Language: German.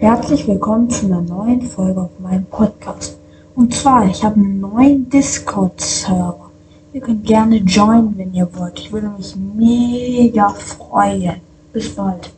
Herzlich willkommen zu einer neuen Folge auf meinem Podcast. Und zwar, ich habe einen neuen Discord-Server. Ihr könnt gerne joinen, wenn ihr wollt. Ich würde mich mega freuen. Bis bald.